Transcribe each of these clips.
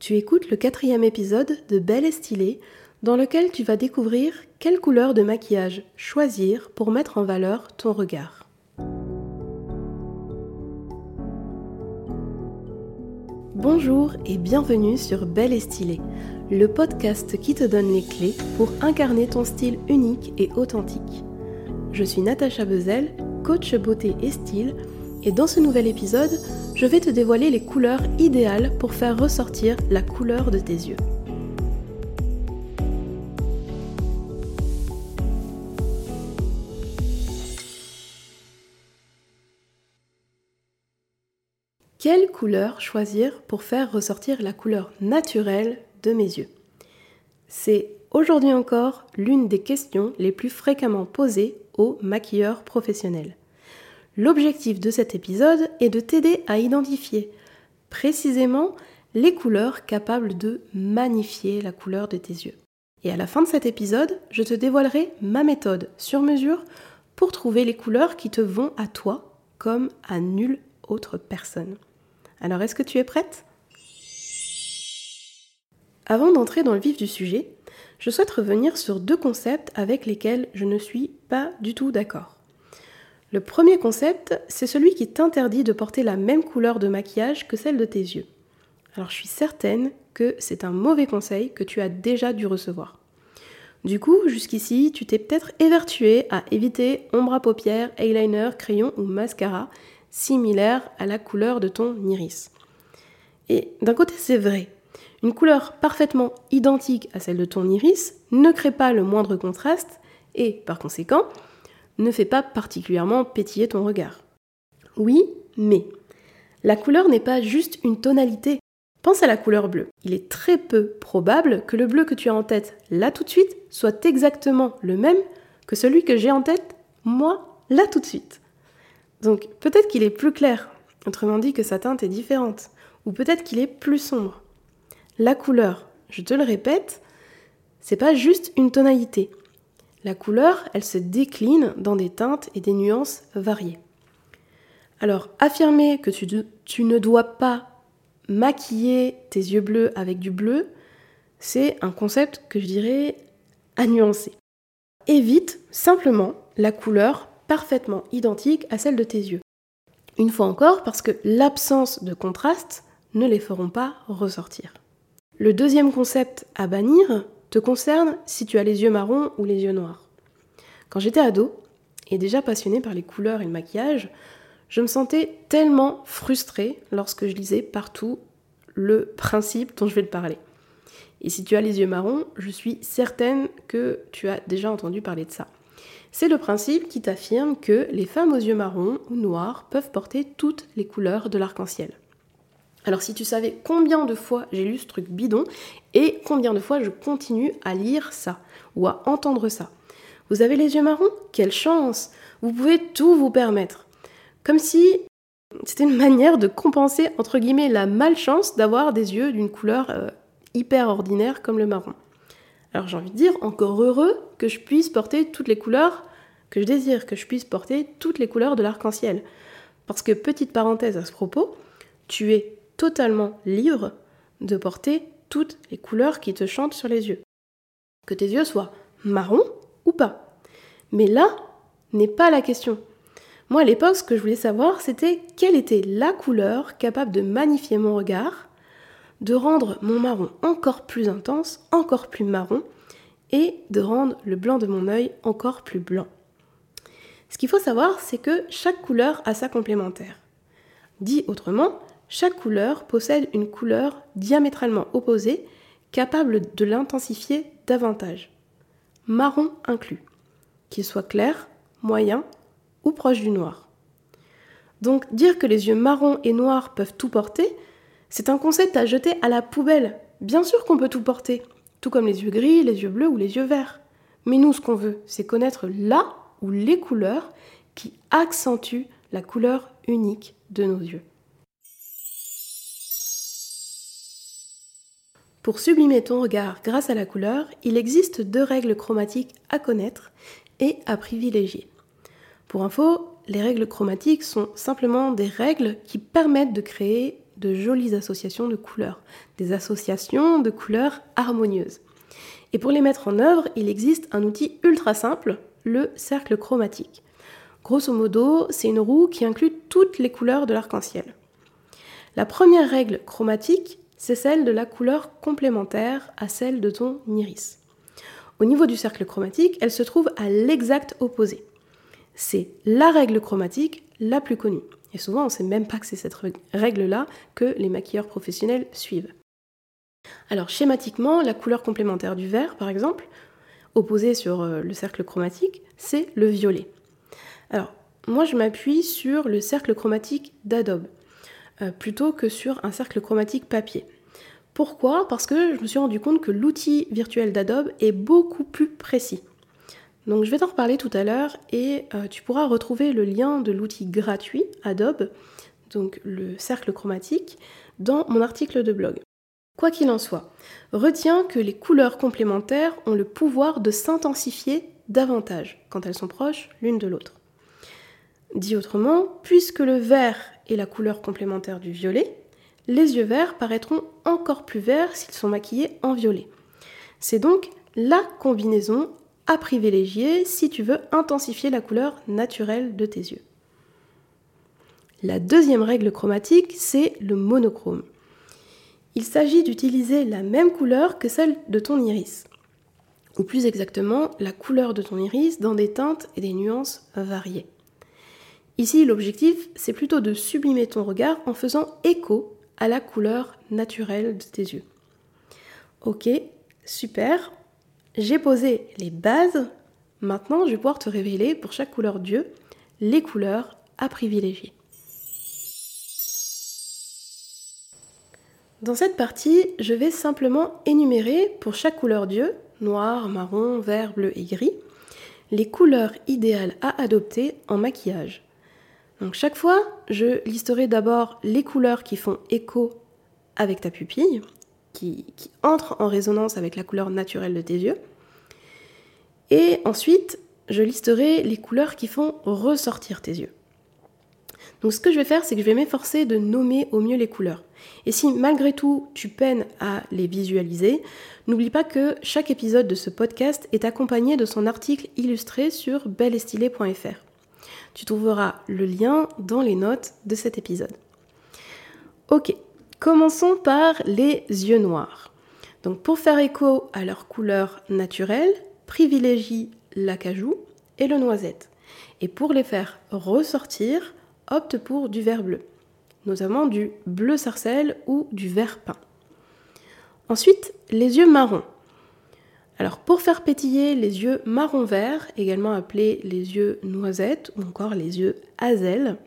Tu écoutes le quatrième épisode de Belle et Stylée, dans lequel tu vas découvrir quelle couleur de maquillage choisir pour mettre en valeur ton regard. Bonjour et bienvenue sur Belle et Stylée, le podcast qui te donne les clés pour incarner ton style unique et authentique. Je suis Natacha Bezel, coach beauté et style, et dans ce nouvel épisode, je vais te dévoiler les couleurs idéales pour faire ressortir la couleur de tes yeux. Quelle couleur choisir pour faire ressortir la couleur naturelle de mes yeux? C'est aujourd'hui encore l'une des questions les plus fréquemment posées aux maquilleurs professionnels. L'objectif de cet épisode est de t'aider à identifier précisément les couleurs capables de magnifier la couleur de tes yeux. Et à la fin de cet épisode, je te dévoilerai ma méthode sur mesure pour trouver les couleurs qui te vont à toi comme à nulle autre personne. Alors est-ce que tu es prête? Avant d'entrer dans le vif du sujet, je souhaite revenir sur deux concepts avec lesquels je ne suis pas du tout d'accord. Le premier concept, c'est celui qui t'interdit de porter la même couleur de maquillage que celle de tes yeux. Alors je suis certaine que c'est un mauvais conseil que tu as déjà dû recevoir. Du coup, jusqu'ici, tu t'es peut-être évertué à éviter ombre à paupières, eyeliner, crayon ou mascara similaires à la couleur de ton iris. Et d'un côté, c'est vrai. Une couleur parfaitement identique à celle de ton iris ne crée pas le moindre contraste et, par conséquent, ne fait pas particulièrement pétiller ton regard. Oui, mais la couleur n'est pas juste une tonalité. Pense à la couleur bleue. Il est très peu probable que le bleu que tu as en tête là tout de suite soit exactement le même que celui que j'ai en tête moi là tout de suite. Donc peut-être qu'il est plus clair, autrement dit que sa teinte est différente, ou peut-être qu'il est plus sombre. La couleur, je te le répète, c'est pas juste une tonalité. La couleur, elle se décline dans des teintes et des nuances variées. Alors, affirmer que tu, ne dois pas maquiller tes yeux bleus avec du bleu, c'est un concept que je dirais à nuancer. Évite simplement la couleur parfaitement identique à celle de tes yeux. Une fois encore, parce que l'absence de contraste ne les feront pas ressortir. Le deuxième concept à bannir, te concerne si tu as les yeux marrons ou les yeux noirs. Quand j'étais ado, et déjà passionnée par les couleurs et le maquillage, je me sentais tellement frustrée lorsque je lisais partout le principe dont je vais te parler. Et si tu as les yeux marrons, je suis certaine que tu as déjà entendu parler de ça. C'est le principe qui t'affirme que les femmes aux yeux marrons ou noirs peuvent porter toutes les couleurs de l'arc-en-ciel. Alors si tu savais combien de fois j'ai lu ce truc bidon et combien de fois je continue à lire ça ou à entendre ça. Vous avez les yeux marrons? Quelle chance Vous pouvez tout vous permettre. Comme si c'était une manière de compenser entre guillemets la malchance d'avoir des yeux d'une couleur euh, hyper ordinaire comme le marron. Alors j'ai envie de dire encore heureux que je puisse porter toutes les couleurs que je désire, que je puisse porter toutes les couleurs de l'arc-en-ciel. Parce que petite parenthèse à ce propos, tu es totalement libre de porter toutes les couleurs qui te chantent sur les yeux. Que tes yeux soient marrons ou pas. Mais là n'est pas la question. Moi, à l'époque, ce que je voulais savoir, c'était quelle était la couleur capable de magnifier mon regard, de rendre mon marron encore plus intense, encore plus marron, et de rendre le blanc de mon œil encore plus blanc. Ce qu'il faut savoir, c'est que chaque couleur a sa complémentaire. Dit autrement, chaque couleur possède une couleur diamétralement opposée capable de l'intensifier davantage. Marron inclus, qu'il soit clair, moyen ou proche du noir. Donc dire que les yeux marrons et noirs peuvent tout porter, c'est un concept à jeter à la poubelle. Bien sûr qu'on peut tout porter, tout comme les yeux gris, les yeux bleus ou les yeux verts. Mais nous, ce qu'on veut, c'est connaître là ou les couleurs qui accentuent la couleur unique de nos yeux. Pour sublimer ton regard grâce à la couleur, il existe deux règles chromatiques à connaître et à privilégier. Pour info, les règles chromatiques sont simplement des règles qui permettent de créer de jolies associations de couleurs, des associations de couleurs harmonieuses. Et pour les mettre en œuvre, il existe un outil ultra simple, le cercle chromatique. Grosso modo, c'est une roue qui inclut toutes les couleurs de l'arc-en-ciel. La première règle chromatique, c'est celle de la couleur complémentaire à celle de ton iris. Au niveau du cercle chromatique, elle se trouve à l'exact opposé. C'est la règle chromatique la plus connue. Et souvent, on ne sait même pas que c'est cette règle-là que les maquilleurs professionnels suivent. Alors schématiquement, la couleur complémentaire du vert, par exemple, opposée sur euh, le cercle chromatique, c'est le violet. Alors, moi, je m'appuie sur le cercle chromatique d'Adobe, euh, plutôt que sur un cercle chromatique papier. Pourquoi? Parce que je me suis rendu compte que l'outil virtuel d'Adobe est beaucoup plus précis. Donc je vais t'en reparler tout à l'heure et euh, tu pourras retrouver le lien de l'outil gratuit Adobe, donc le cercle chromatique, dans mon article de blog. Quoi qu'il en soit, retiens que les couleurs complémentaires ont le pouvoir de s'intensifier davantage quand elles sont proches l'une de l'autre. Dit autrement, puisque le vert est la couleur complémentaire du violet, les yeux verts paraîtront encore plus verts s'ils sont maquillés en violet. C'est donc la combinaison à privilégier si tu veux intensifier la couleur naturelle de tes yeux. La deuxième règle chromatique, c'est le monochrome. Il s'agit d'utiliser la même couleur que celle de ton iris, ou plus exactement la couleur de ton iris dans des teintes et des nuances variées. Ici, l'objectif, c'est plutôt de sublimer ton regard en faisant écho à la couleur naturelle de tes yeux. Ok, super. J'ai posé les bases. Maintenant, je vais pouvoir te révéler pour chaque couleur d'yeux les couleurs à privilégier. Dans cette partie, je vais simplement énumérer pour chaque couleur d'yeux, noir, marron, vert, bleu et gris, les couleurs idéales à adopter en maquillage. Donc chaque fois, je listerai d'abord les couleurs qui font écho avec ta pupille, qui, entrent en résonance avec la couleur naturelle de tes yeux. Et ensuite, je listerai les couleurs qui font ressortir tes yeux. Donc ce que je vais faire, c'est que je vais m'efforcer de nommer au mieux les couleurs. Et si malgré tout tu peines à les visualiser, n'oublie pas que chaque épisode de ce podcast est accompagné de son article illustré sur belestylé.fr. Tu trouveras le lien dans les notes de cet épisode. Ok, commençons par les yeux noirs. Donc pour faire écho à leur couleur naturelle, privilégie l'acajou et le noisette. Et pour les faire ressortir, opte pour du vert bleu, notamment du bleu sarcelle ou du vert peint. Ensuite, les yeux marrons. Alors pour faire pétiller les yeux marron vert, également appelés les yeux noisettes ou encore les yeux hazel,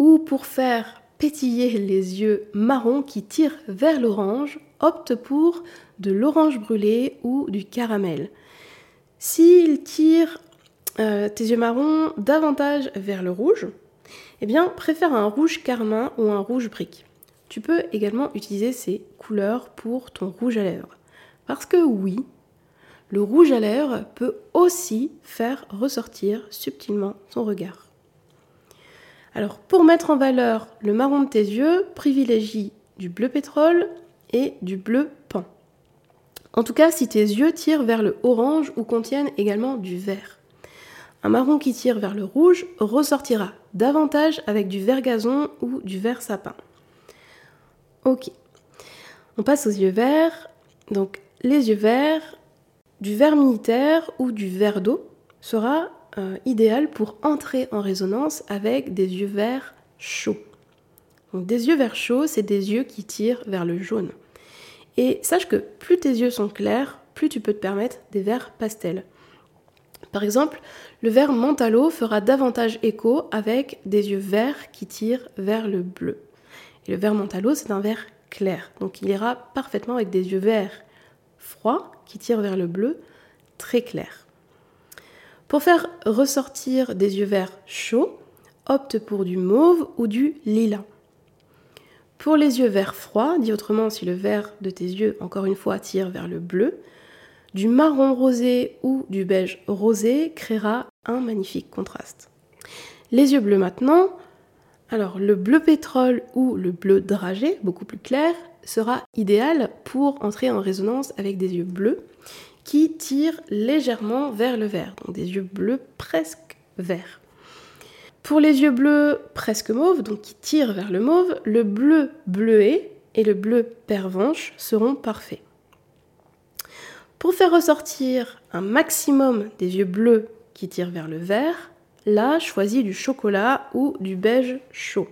ou pour faire pétiller les yeux marrons qui tirent vers l'orange, opte pour de l'orange brûlé ou du caramel. S'ils tirent euh, tes yeux marrons davantage vers le rouge, eh bien préfère un rouge carmin ou un rouge brique. Tu peux également utiliser ces couleurs pour ton rouge à lèvres. Parce que oui, le rouge à lèvres peut aussi faire ressortir subtilement ton regard. Alors pour mettre en valeur le marron de tes yeux, privilégie du bleu pétrole et du bleu pan. En tout cas, si tes yeux tirent vers le orange ou contiennent également du vert. Un marron qui tire vers le rouge ressortira davantage avec du vert gazon ou du vert sapin. Ok. On passe aux yeux verts. Donc les yeux verts, du vert militaire ou du vert d'eau sera euh, idéal pour entrer en résonance avec des yeux verts chauds. Donc des yeux verts chauds, c'est des yeux qui tirent vers le jaune. Et sache que plus tes yeux sont clairs, plus tu peux te permettre des verts pastels. Par exemple, le vert mentalo fera davantage écho avec des yeux verts qui tirent vers le bleu. Et le vert mentalo, c'est un vert clair, donc il ira parfaitement avec des yeux verts froid qui tire vers le bleu très clair. Pour faire ressortir des yeux verts chauds, opte pour du mauve ou du lilas. Pour les yeux verts froids, dit autrement si le vert de tes yeux, encore une fois, tire vers le bleu, du marron rosé ou du beige rosé créera un magnifique contraste. Les yeux bleus maintenant, Alors le bleu pétrole ou le bleu dragé, beaucoup plus clair, sera idéal pour entrer en résonance avec des yeux bleus qui tirent légèrement vers le vert, donc des yeux bleus presque verts. Pour les yeux bleus presque mauves, donc qui tirent vers le mauve, le bleu bleuet et le bleu pervenche seront parfaits. Pour faire ressortir un maximum des yeux bleus qui tirent vers le vert, là, choisis du chocolat ou du beige chaud.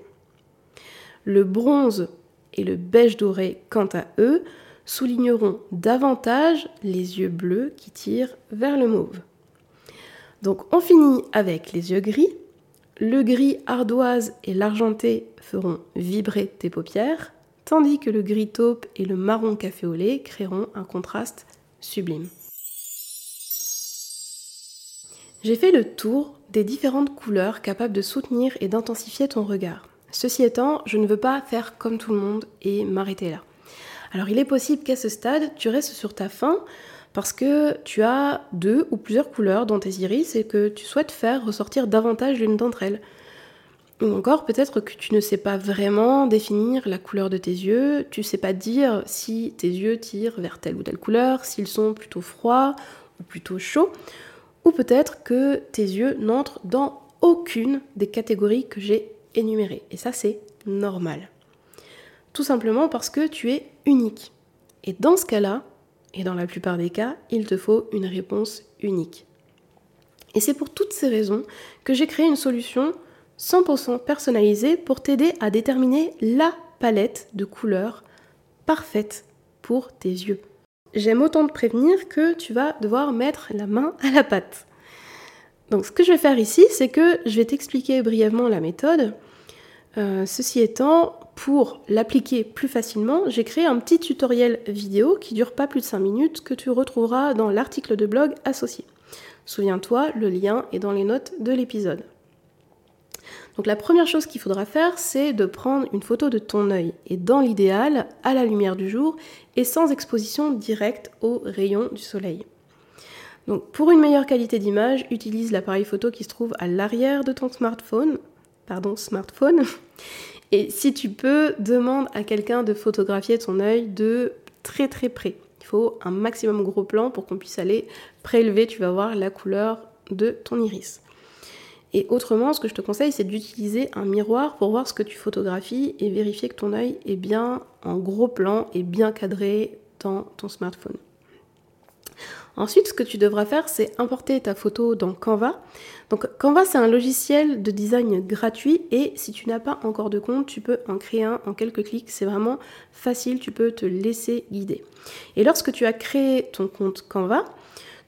Le bronze et le beige doré, quant à eux, souligneront davantage les yeux bleus qui tirent vers le mauve. Donc on finit avec les yeux gris. Le gris ardoise et l'argenté feront vibrer tes paupières, tandis que le gris taupe et le marron café au lait créeront un contraste sublime. J'ai fait le tour des différentes couleurs capables de soutenir et d'intensifier ton regard. Ceci étant, je ne veux pas faire comme tout le monde et m'arrêter là. Alors il est possible qu'à ce stade, tu restes sur ta faim parce que tu as deux ou plusieurs couleurs dans tes iris et que tu souhaites faire ressortir davantage l'une d'entre elles. Ou encore peut-être que tu ne sais pas vraiment définir la couleur de tes yeux, tu ne sais pas dire si tes yeux tirent vers telle ou telle couleur, s'ils sont plutôt froids ou plutôt chauds, ou peut-être que tes yeux n'entrent dans aucune des catégories que j'ai Et ça c'est normal. Tout simplement parce que tu es unique. Et dans ce cas-là, et dans la plupart des cas, il te faut une réponse unique. Et c'est pour toutes ces raisons que j'ai créé une solution 100% personnalisée pour t'aider à déterminer la palette de couleurs parfaite pour tes yeux. J'aime autant te prévenir que tu vas devoir mettre la main à la pâte. Donc ce que je vais faire ici, c'est que je vais t'expliquer brièvement la méthode. Euh, ceci étant, pour l'appliquer plus facilement, j'ai créé un petit tutoriel vidéo qui dure pas plus de 5 minutes que tu retrouveras dans l'article de blog associé. Souviens-toi, le lien est dans les notes de l'épisode. Donc la première chose qu'il faudra faire, c'est de prendre une photo de ton œil, et dans l'idéal, à la lumière du jour, et sans exposition directe aux rayons du soleil. Donc pour une meilleure qualité d'image, utilise l'appareil photo qui se trouve à l'arrière de ton smartphone, pardon, smartphone, et si tu peux, demande à quelqu'un de photographier ton œil de très très près. Il faut un maximum gros plan pour qu'on puisse aller prélever, tu vas voir la couleur de ton iris. Et autrement, ce que je te conseille, c'est d'utiliser un miroir pour voir ce que tu photographies et vérifier que ton œil est bien en gros plan et bien cadré dans ton smartphone. Ensuite, ce que tu devras faire, c'est importer ta photo dans Canva. Canva, c'est un logiciel de design gratuit et si tu n'as pas encore de compte, tu peux en créer un en quelques clics. C'est vraiment facile, tu peux te laisser guider. Et lorsque tu as créé ton compte Canva,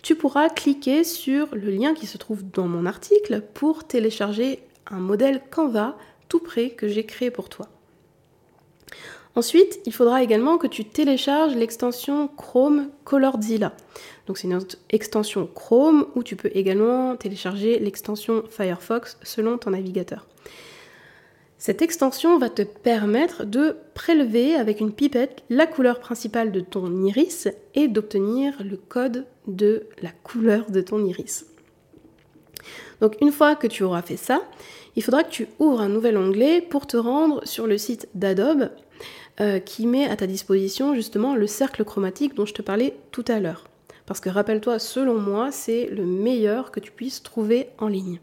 tu pourras cliquer sur le lien qui se trouve dans mon article pour télécharger un modèle Canva tout prêt que j'ai créé pour toi. Ensuite, il faudra également que tu télécharges l'extension Chrome Colorzilla. Donc c'est une extension Chrome où tu peux également télécharger l'extension Firefox selon ton navigateur. Cette extension va te permettre de prélever avec une pipette la couleur principale de ton iris et d'obtenir le code de la couleur de ton iris. Donc une fois que tu auras fait ça, il faudra que tu ouvres un nouvel onglet pour te rendre sur le site d'Adobe euh, qui met à ta disposition justement le cercle chromatique dont je te parlais tout à l'heure. Parce que rappelle-toi, selon moi, c'est le meilleur que tu puisses trouver en ligne.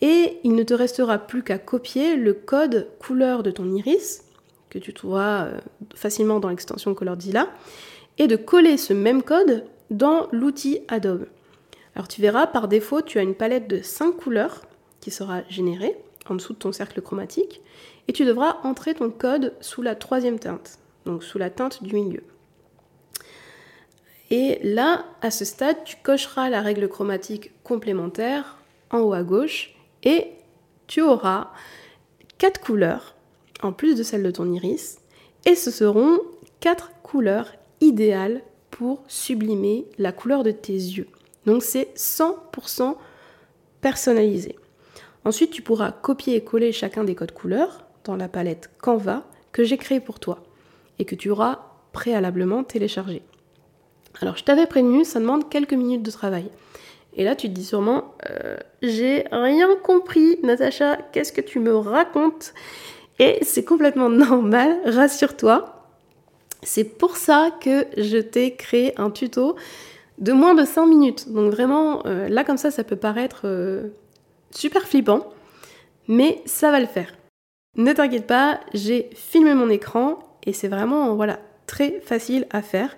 Et il ne te restera plus qu'à copier le code couleur de ton iris, que tu trouveras euh, facilement dans l'extension ColorZilla, et de coller ce même code dans l'outil Adobe. Alors tu verras, par défaut, tu as une palette de 5 couleurs qui sera générée en dessous de ton cercle chromatique, et tu devras entrer ton code sous la troisième teinte, donc sous la teinte du milieu. Et là, à ce stade, tu cocheras la règle chromatique complémentaire en haut à gauche et tu auras quatre couleurs en plus de celle de ton iris et ce seront quatre couleurs idéales pour sublimer la couleur de tes yeux. Donc c'est 100% personnalisé. Ensuite, tu pourras copier et coller chacun des codes couleurs la palette Canva que j'ai créée pour toi et que tu auras préalablement téléchargé. Alors je t'avais prévenu, ça demande quelques minutes de travail. Et là, tu te dis sûrement, euh, j'ai rien compris, Natacha, qu'est-ce que tu me racontes? Et c'est complètement normal, rassure-toi. C'est pour ça que je t'ai créé un tuto de moins de 5 minutes. Donc vraiment, euh, là comme ça, ça peut paraître euh, super flippant, mais ça va le faire. Ne t'inquiète pas, j'ai filmé mon écran et c'est vraiment voilà, très facile à faire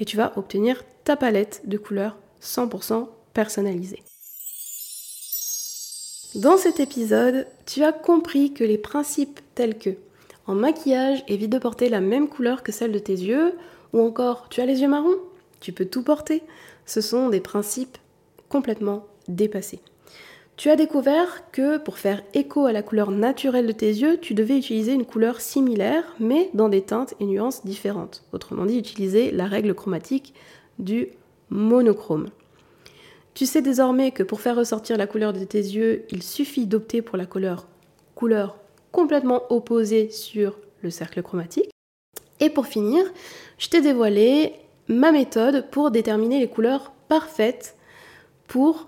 et tu vas obtenir ta palette de couleurs 100% personnalisée. Dans cet épisode, tu as compris que les principes tels que en maquillage, évite de porter la même couleur que celle de tes yeux, ou encore tu as les yeux marrons, tu peux tout porter. Ce sont des principes complètement dépassés. Tu as découvert que pour faire écho à la couleur naturelle de tes yeux, tu devais utiliser une couleur similaire, mais dans des teintes et nuances différentes. Autrement dit, utiliser la règle chromatique du monochrome. Tu sais désormais que pour faire ressortir la couleur de tes yeux, il suffit d'opter pour la couleur couleur complètement opposée sur le cercle chromatique. Et pour finir, je t'ai dévoilé ma méthode pour déterminer les couleurs parfaites pour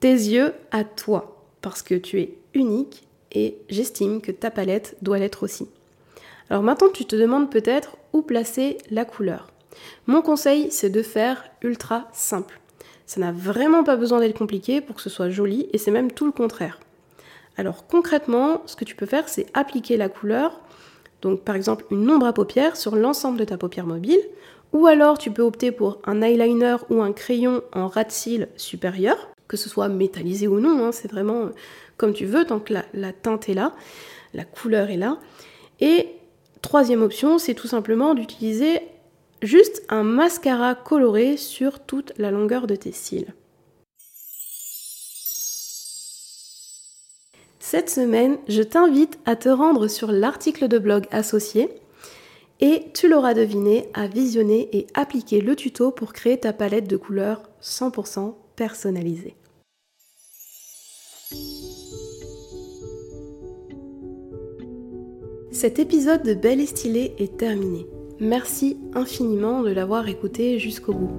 tes yeux à toi, parce que tu es unique et j'estime que ta palette doit l'être aussi. Alors maintenant, tu te demandes peut-être où placer la couleur. Mon conseil, c'est de faire ultra simple. Ça n'a vraiment pas besoin d'être compliqué pour que ce soit joli et c'est même tout le contraire. Alors concrètement, ce que tu peux faire, c'est appliquer la couleur, donc par exemple une ombre à paupières sur l'ensemble de ta paupière mobile, ou alors tu peux opter pour un eyeliner ou un crayon en ras de cils supérieur, que ce soit métallisé ou non, hein, c'est vraiment comme tu veux, tant que la, la teinte est là, la couleur est là. Et troisième option, c'est tout simplement d'utiliser juste un mascara coloré sur toute la longueur de tes cils. Cette semaine, je t'invite à te rendre sur l'article de blog associé et tu l'auras deviné à visionner et appliquer le tuto pour créer ta palette de couleurs 100% personnalisée. Cet épisode de Belle et Stylée est terminé. Merci infiniment de l'avoir écouté jusqu'au bout.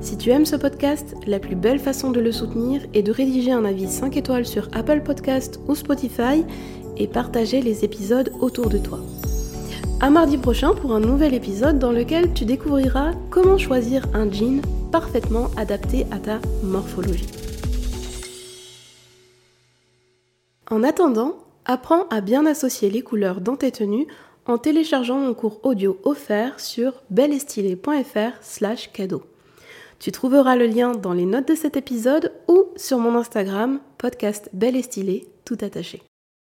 Si tu aimes ce podcast, la plus belle façon de le soutenir est de rédiger un avis 5 étoiles sur Apple Podcast ou Spotify et partager les épisodes autour de toi. À mardi prochain pour un nouvel épisode dans lequel tu découvriras comment choisir un jean parfaitement adapté à ta morphologie. En attendant, apprends à bien associer les couleurs dans tes tenues en téléchargeant mon cours audio offert sur belestylé.fr slash cadeau. Tu trouveras le lien dans les notes de cet épisode ou sur mon Instagram, podcast Belle et tout attaché.